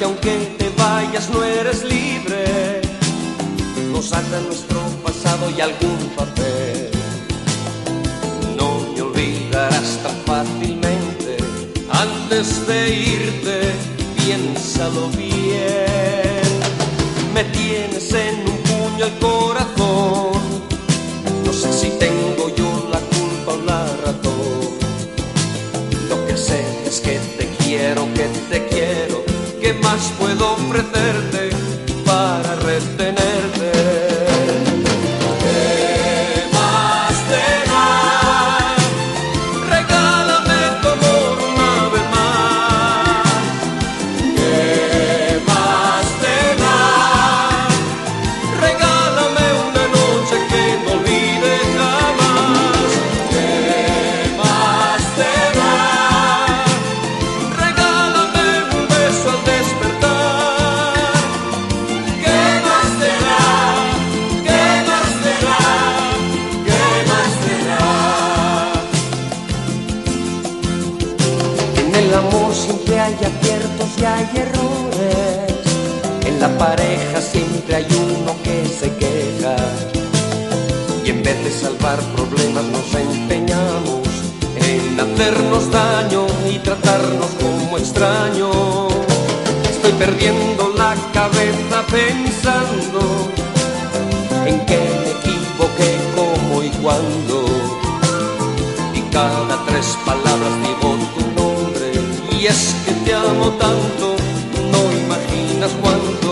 que aunque te vayas no eres libre, nos ata nuestro pasado y algún papel. No me olvidarás tan fácilmente, antes de irte, piénsalo bien. Me tienes en un puño el corazón puedo ofrecerte? hay uno que se queja. Y en vez de salvar problemas nos empeñamos en hacernos daño y tratarnos como extraños. Estoy perdiendo la cabeza pensando en que me equivoqué, cómo y cuándo. Y cada tres palabras digo tu nombre. Y es que te amo tanto, no imaginas cuánto.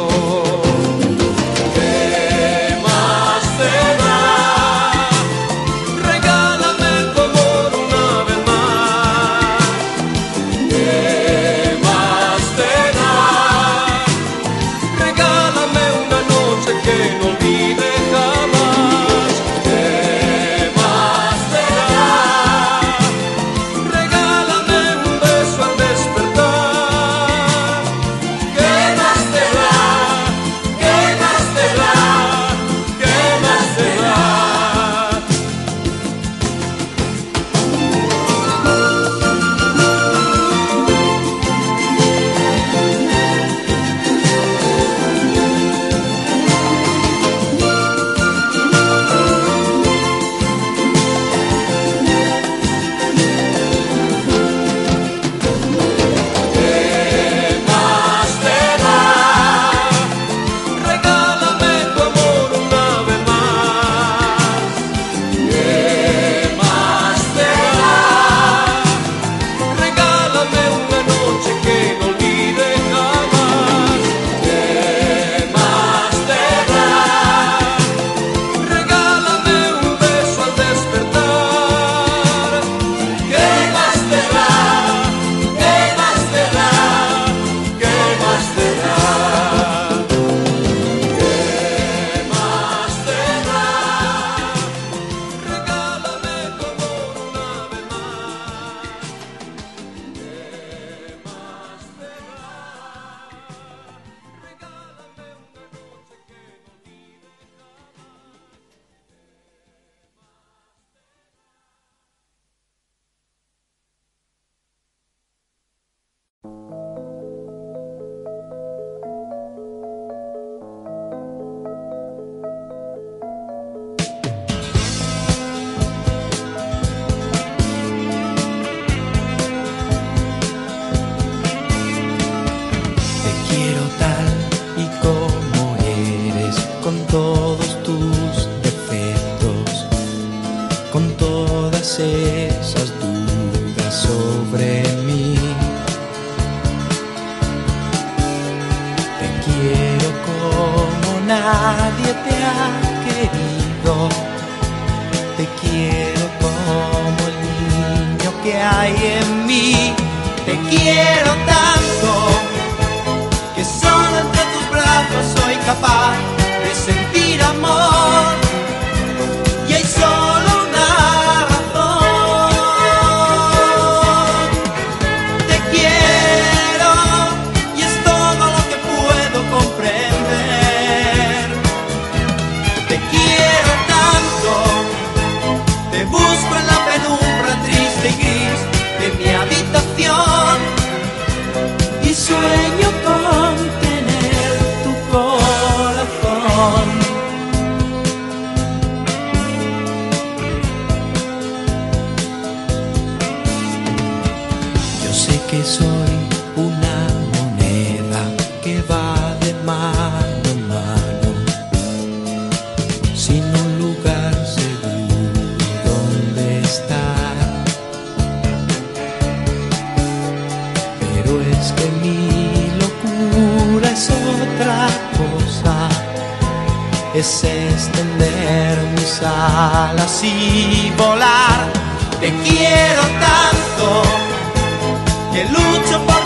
extender mis alas y volar. Te quiero tanto que lucho por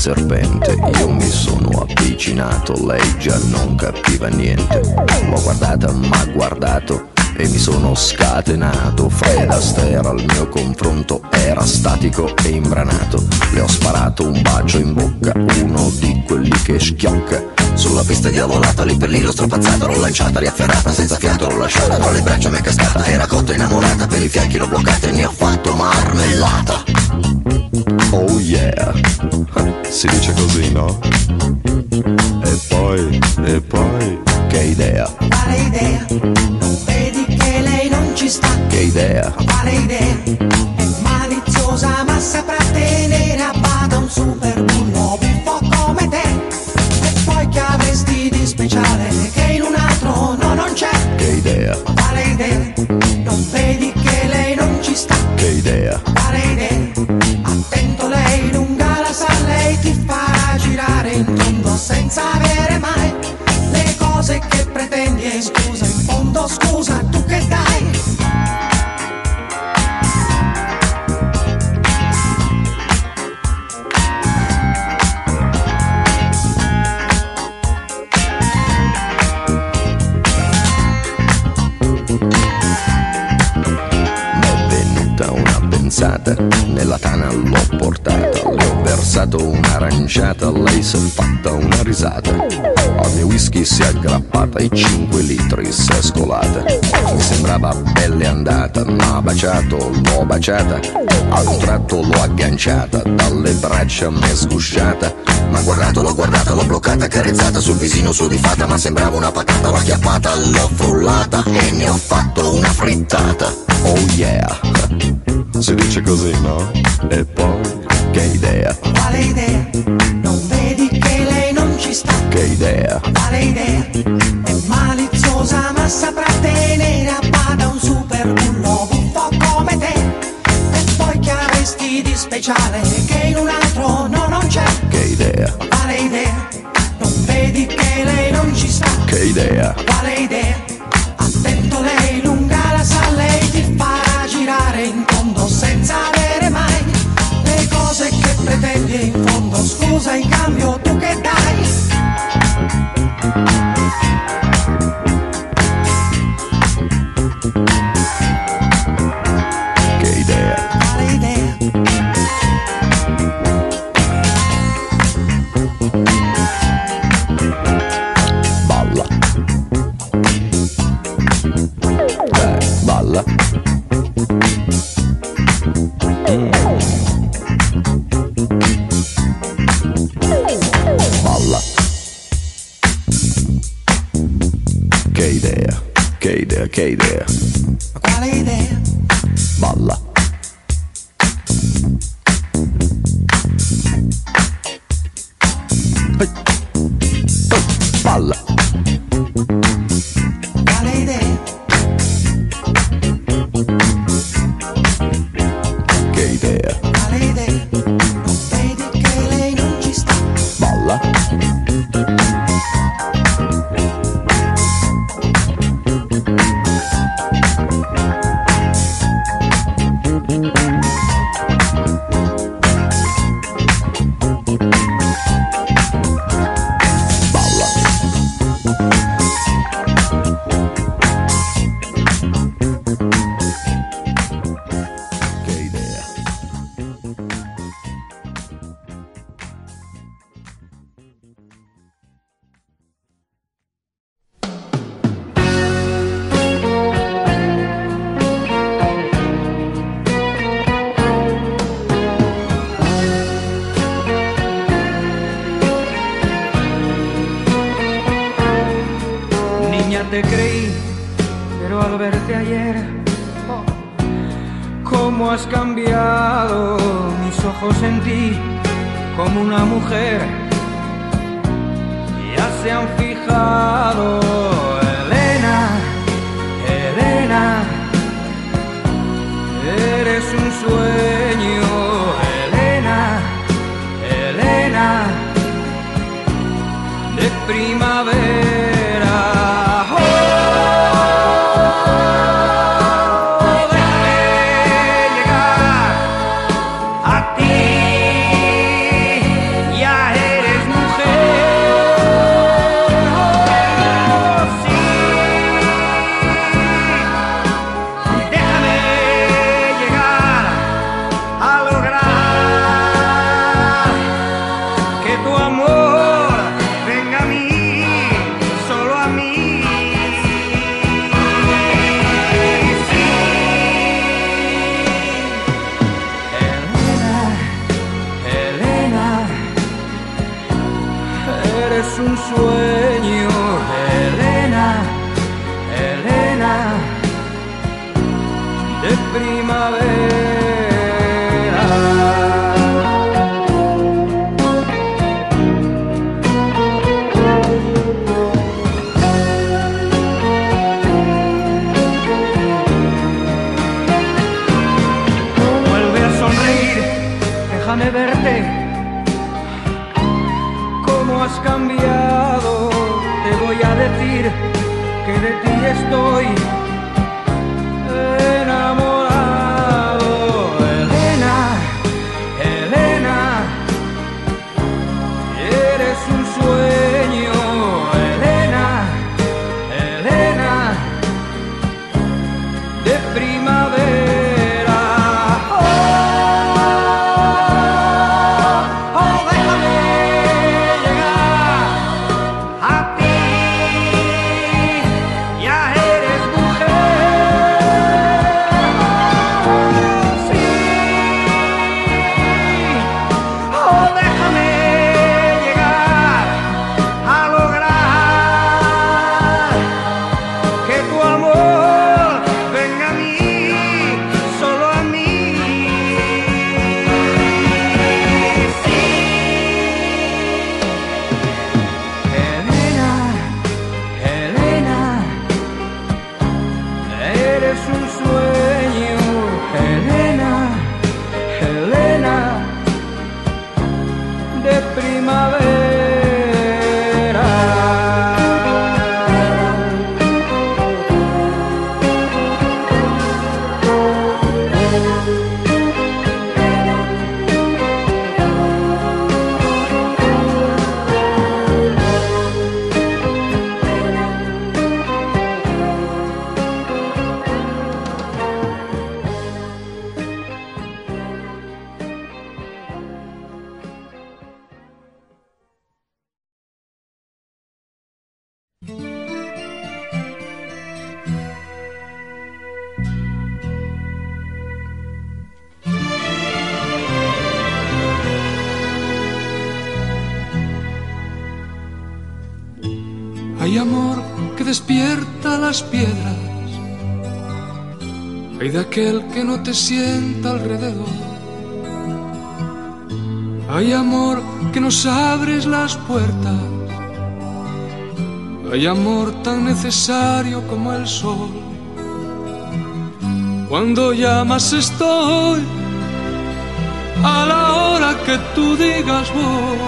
serpente. Io mi sono avvicinato, lei già non capiva niente. L'ho guardata, ma guardato e mi sono scatenato. Fred Astaire al mio confronto era statico e imbranato. Le ho sparato un bacio in bocca, uno di quelli che schiocca Sulla pista diavolata, lì per lì l'ho strapazzato L'ho lanciata, riafferrata, senza fiato l'ho lasciata Tra le braccia mi è cascata, era cotta innamorata Per i fianchi l'ho bloccata e ne ho fatto marmellata Oh yeah, si dice così, no? E poi, e poi, che idea? Quale idea? Non vedi che lei non ci sta? Che idea? Quale idea? È maliziosa ma saprà tenere a bada un super bullo idea? Quale idea? Non vedi che lei non ci sta? Che idea? Quale idea? Attento lei lunga la sa, lei ti fa girare in tondo senza avere mai Pensata, nella tana l'ho portata, le ho versato un'aranciata, lei si è fatta una risata. Al mio whisky si è aggrappata e 5 litri si è scolata. Mi sembrava belle andata, ma baciato, l'ho baciata. A un tratto l'ho agganciata, dalle braccia m'è sgusciata. Ma guardato, l'ho guardata, l'ho bloccata, carezzata sul visino su di fatta, ma sembrava una patata, l'ho acchiappata, l'ho frullata e ne ho fatto una frittata. Oh yeah! Si dice così, no? E poi, Che idea, Quale idea? Non vedi che lei non ci sta? che idea, Quale idea? È maliziosa ma saprà tenere a bada un super bullo buffo come te. E poi che avresti di speciale che in un altro no non c'è? che idea, Quale idea? Non vedi che lei non ci sta? che idea, Quale idea? okay there. Un sueño, Elena, Elena, de primavera. Que no te sienta alrededor. Hay amor que nos abres las puertas. Hay amor tan necesario como el sol. Cuando llamas estoy a la hora que tú digas voy.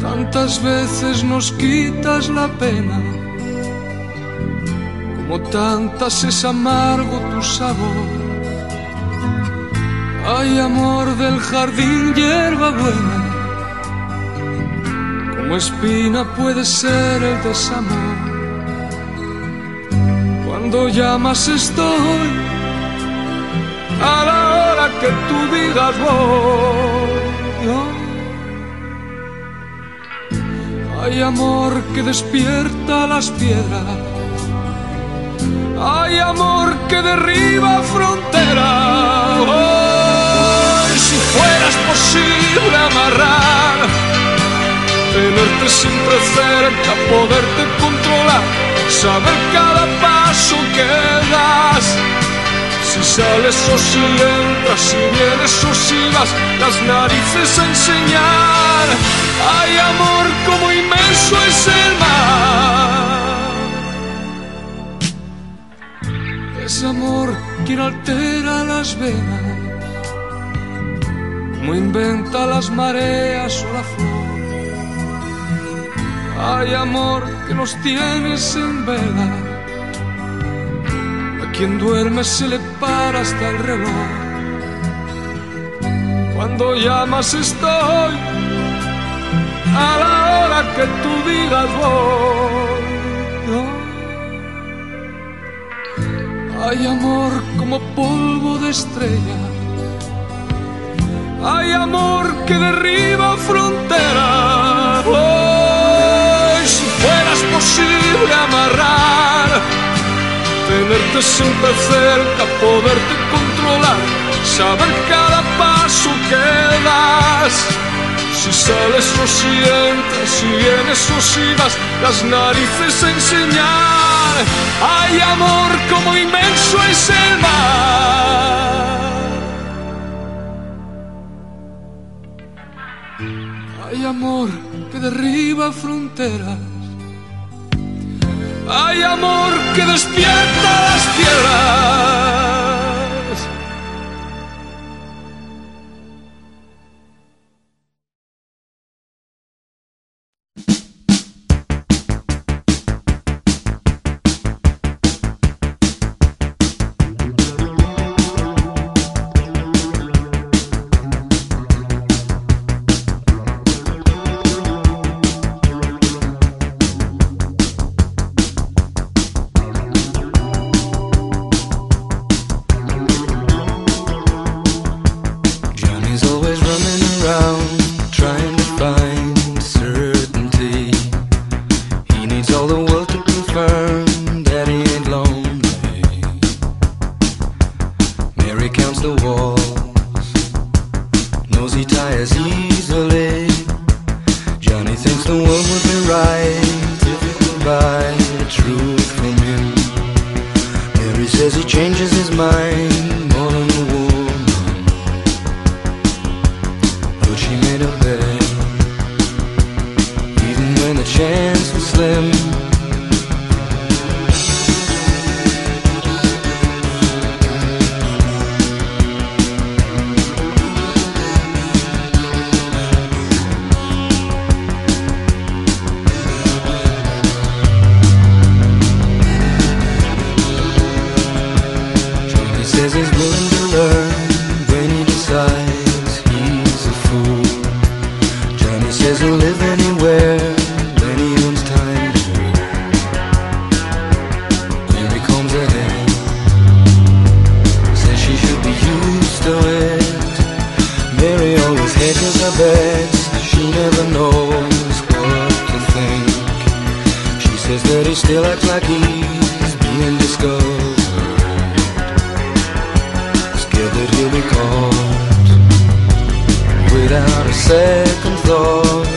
Tantas veces nos quitas la pena, como tantas es amargo tu sabor. Hay amor del jardín, hierba buena, como espina puede ser el desamor. Cuando llamas estoy, a la hora que tú digas voy. Hay amor que despierta las piedras. Hay amor que derriba fronteras. Oh, si fueras posible amarrar, tenerte siempre cerca, poderte controlar, saber cada paso que das. Si sales o si entras, si vienes o si vas, las narices a enseñar. Hay amor como inmenso es el mar. Amor quien altera las venas, como inventa las mareas o la flor. Hay amor que nos tienes en vela quien duerme se le para hasta el reloj. Cuando llamas estoy a la hora que tú digas voy. Hay amor como polvo de estrella. Hay amor que derriba fronteras. Oh, si fueras posible amarrar tenerte siempre cerca, poderte controlar, saber cada paso que das. Si sales o si si vienes o si vas, las narices a Hay amor como inmenso es el mar. Hay amor que derriba fronteras. Hay amor que despierta las piedras. Coriolis hedges her bets She never knows what to think. She says that he still acts like he's being discovered. Scared that he'll be caught Without a second thought.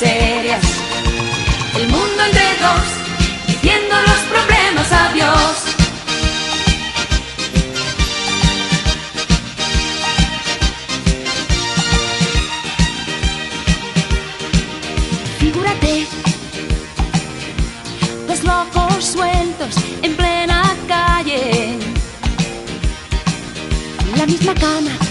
miserias. El mundo entre dos, diciendo los problemas a Dios. Figúrate, los locos sueltos en plena calle, la misma cama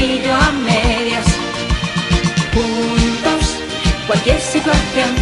brillo a medias. Juntos, cualquier situación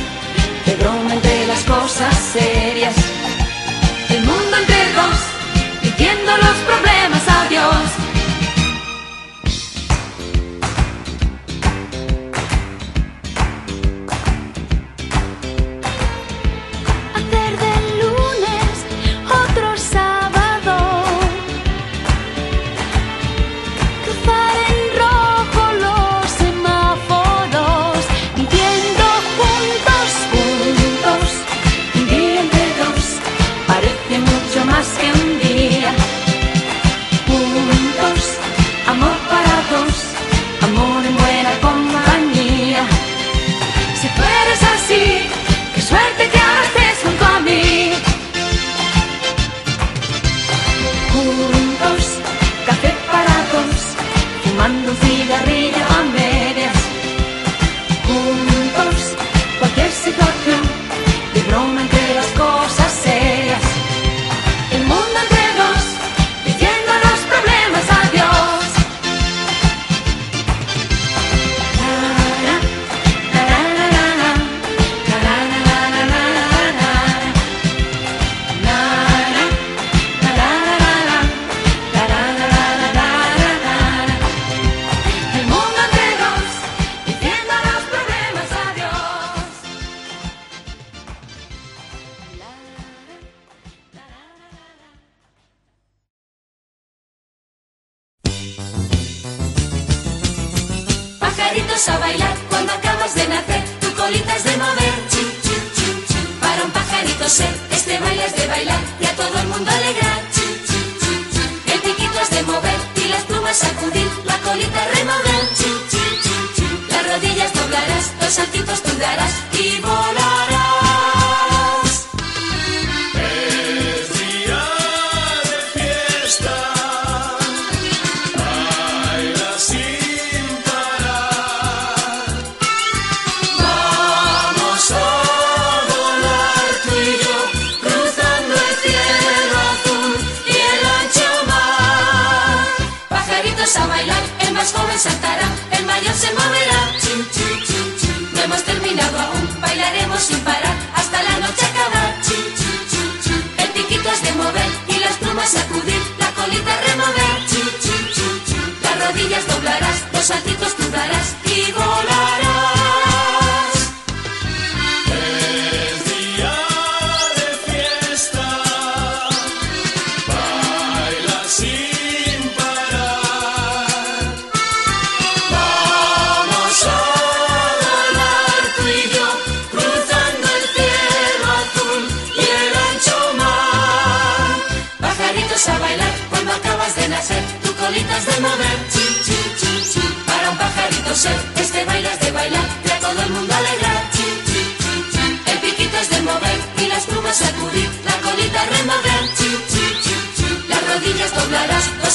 saltitos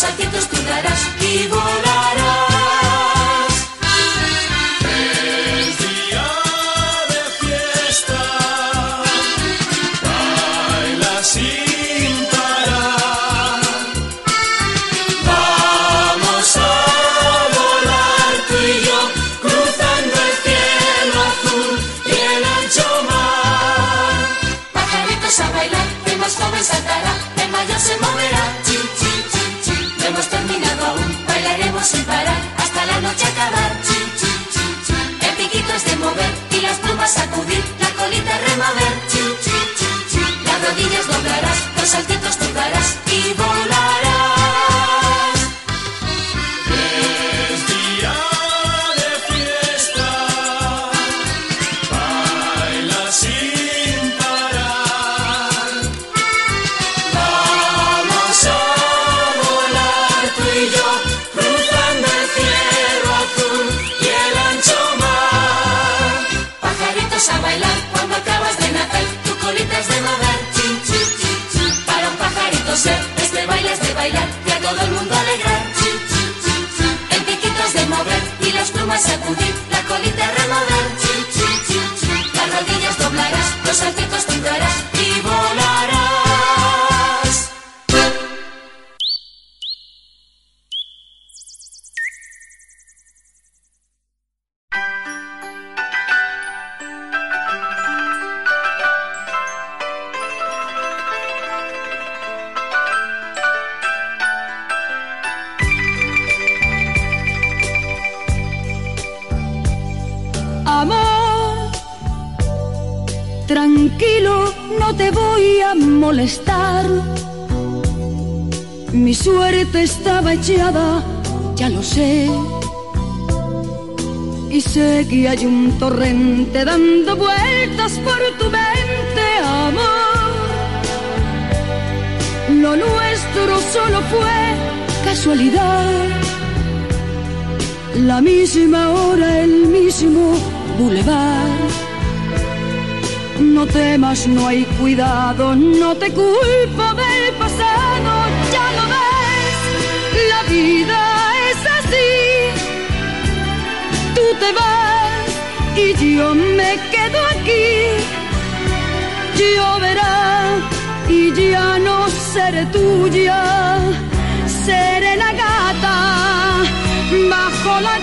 tus alientos cuidarás y volarás. palmas sacudir, la colita remover, chi, chi, chi, chi. Las rodillas doblarás, los saltitos ya lo sé. Y sé que hay un torrente dando vueltas por tu mente, amor. Lo nuestro solo fue casualidad. La misma hora, el mismo bulevar. No temas, no hay cuidado, no te culpo del vida es así. Tú te vas y yo me quedo aquí. Lloverá y ya no seré tuya, seré la gata bajo la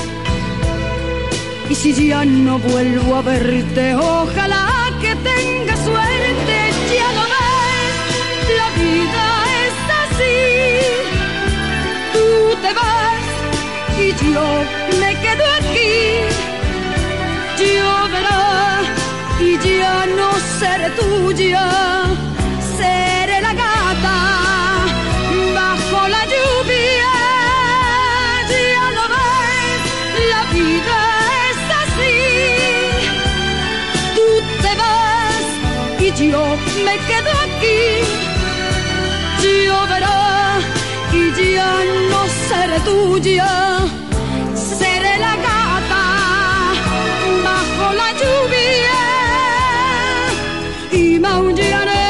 Y si ya no vuelvo a verte, ojalá que tengas suerte, ya lo ves, la vida es así. Tú te vas y yo me quedo aquí. Lloverá y ya no seré tuya, seré la gata yo me quedo aquí. Lloverá y ya no seré tuya, seré la gata bajo la lluvia y maullaré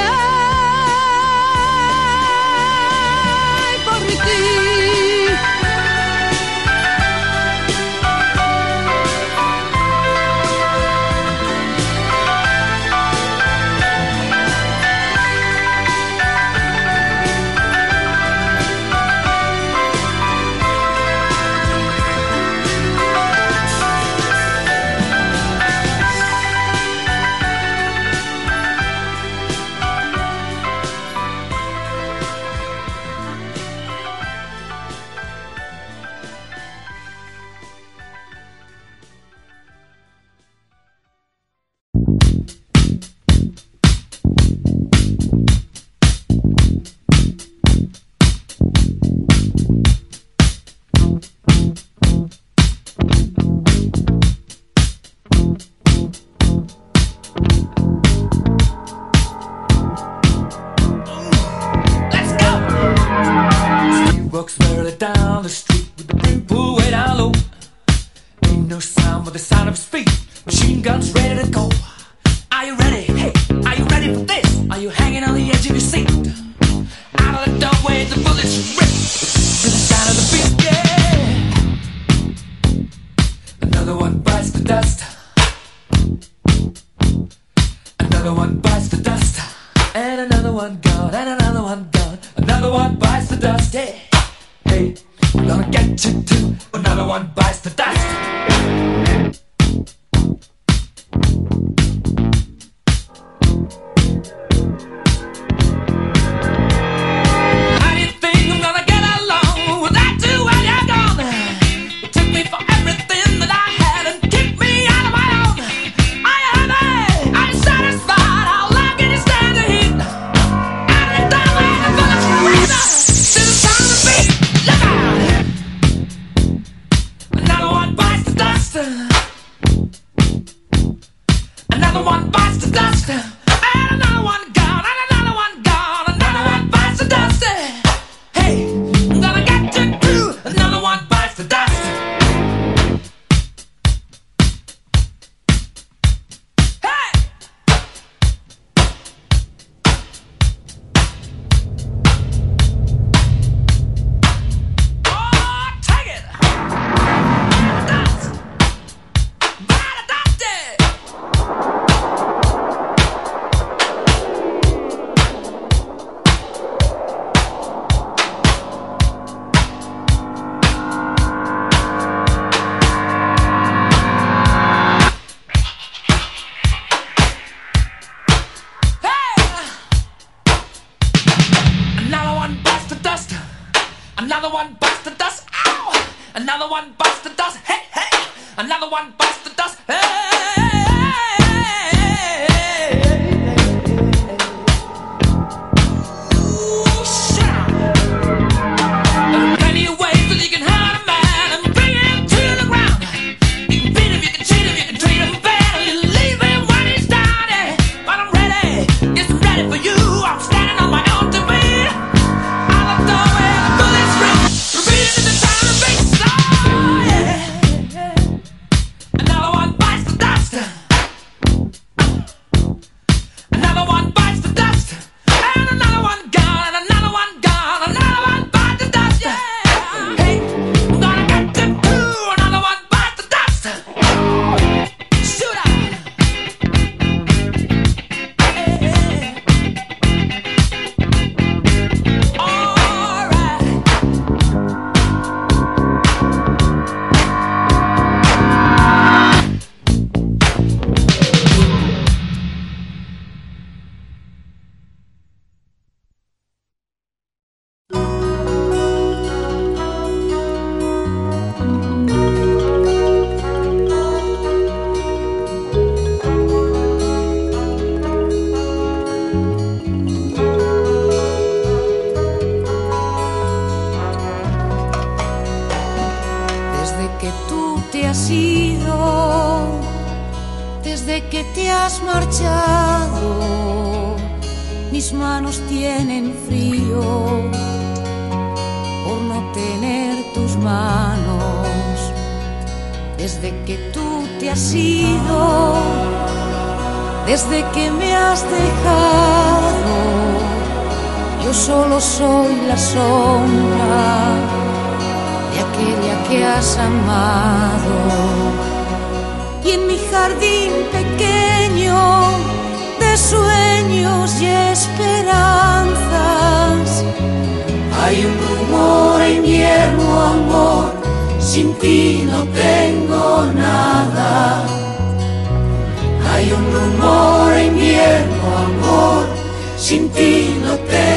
sin ti no te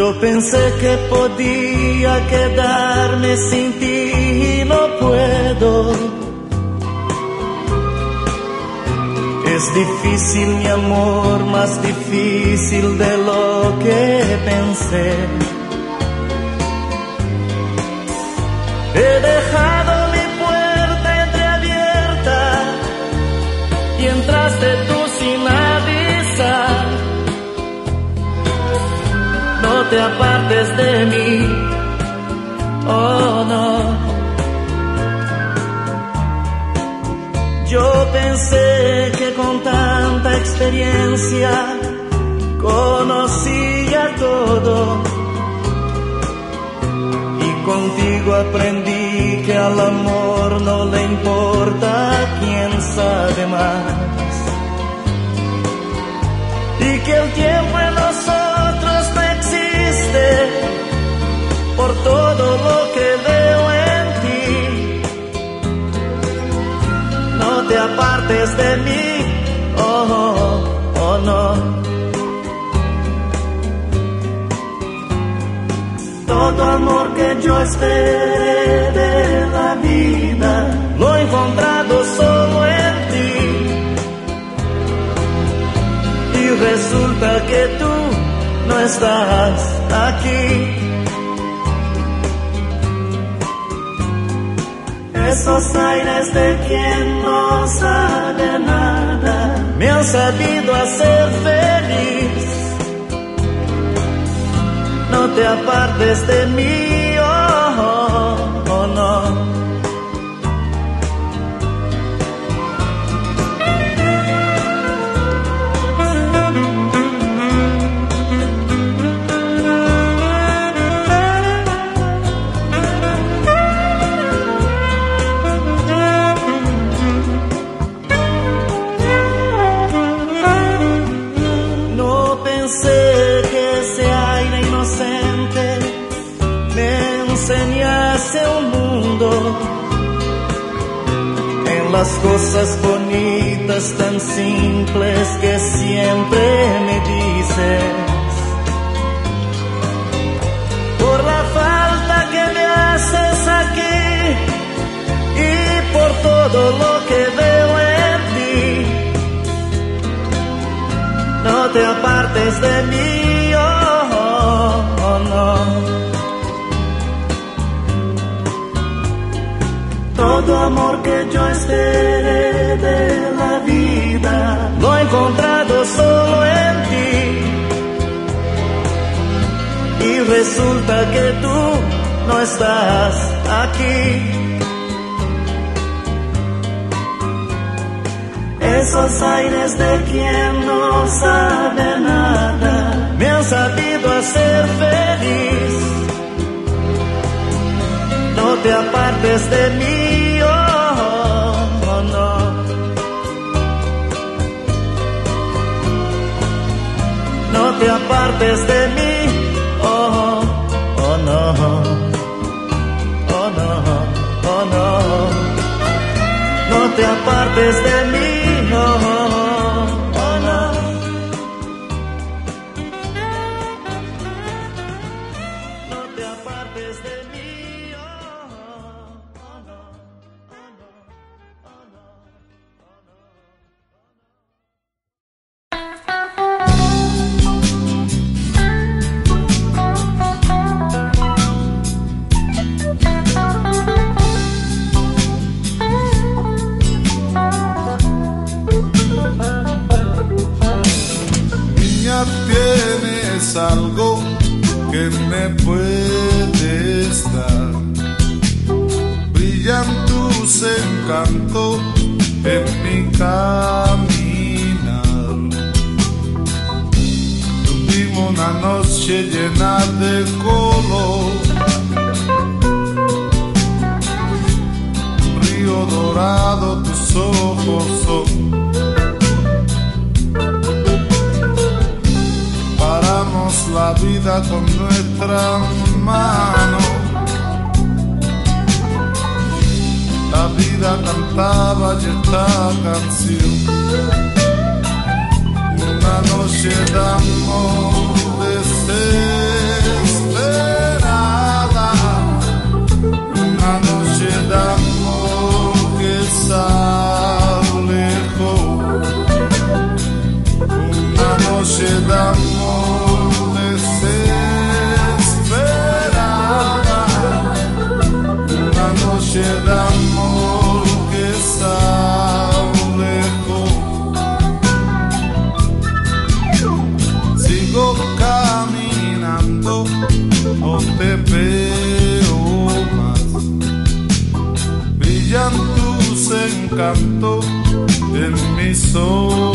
Yo pensé que podía quedarme sin ti y no puedo. Es difícil mi amor, más difícil de lo que pensé. Te apartes de mí. Oh no. Yo pensé que con tanta experiencia conocía todo. Y contigo aprendí que al amor no le importa quién sabe más. Y que el tiempo por todo lo que veo en ti. No te apartes de mí, oh, oh, oh no. Todo amor que yo esperé de la vida lo he encontrado solo en ti. Y resulta que tú no estás aquí. Esos aires de quien no sabe nada me han sabido hacer feliz. No te apartes de mí, las cosas bonitas tan simples que siempre me dices. Por la falta que me haces aquí y por todo lo que veo en ti. No te apartes de mí, Todo amor que yo esperé de la vida lo he encontrado solo en ti. Y resulta que tú no estás aquí. Esos aires de quien no sabe nada me han sabido hacer feliz. No te apartes de mí, noche de amor desesperada, una noche de amor que sabe lejos. Sigo caminando, no te veo más, brillan tus encantos en mi sol.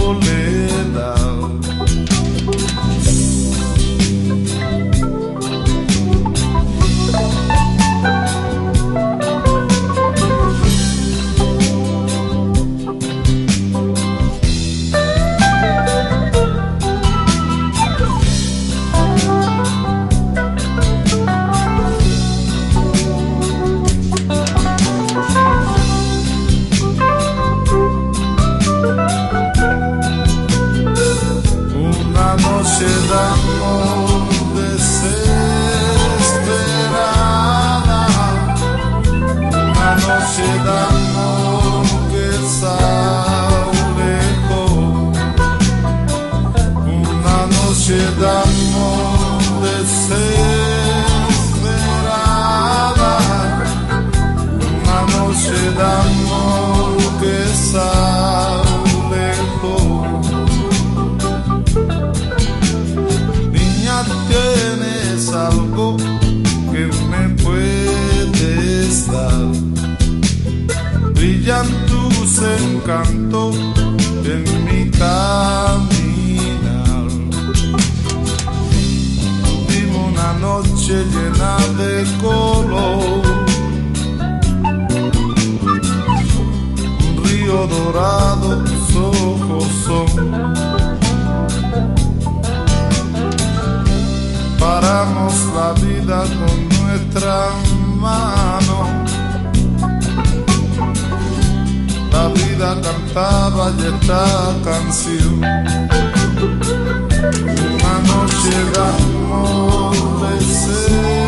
Llena de color. Un río dorado, tus ojos son. paramos la vida con nuestra mano. La vida cantaba y esta canción. Una noche de amor deseo.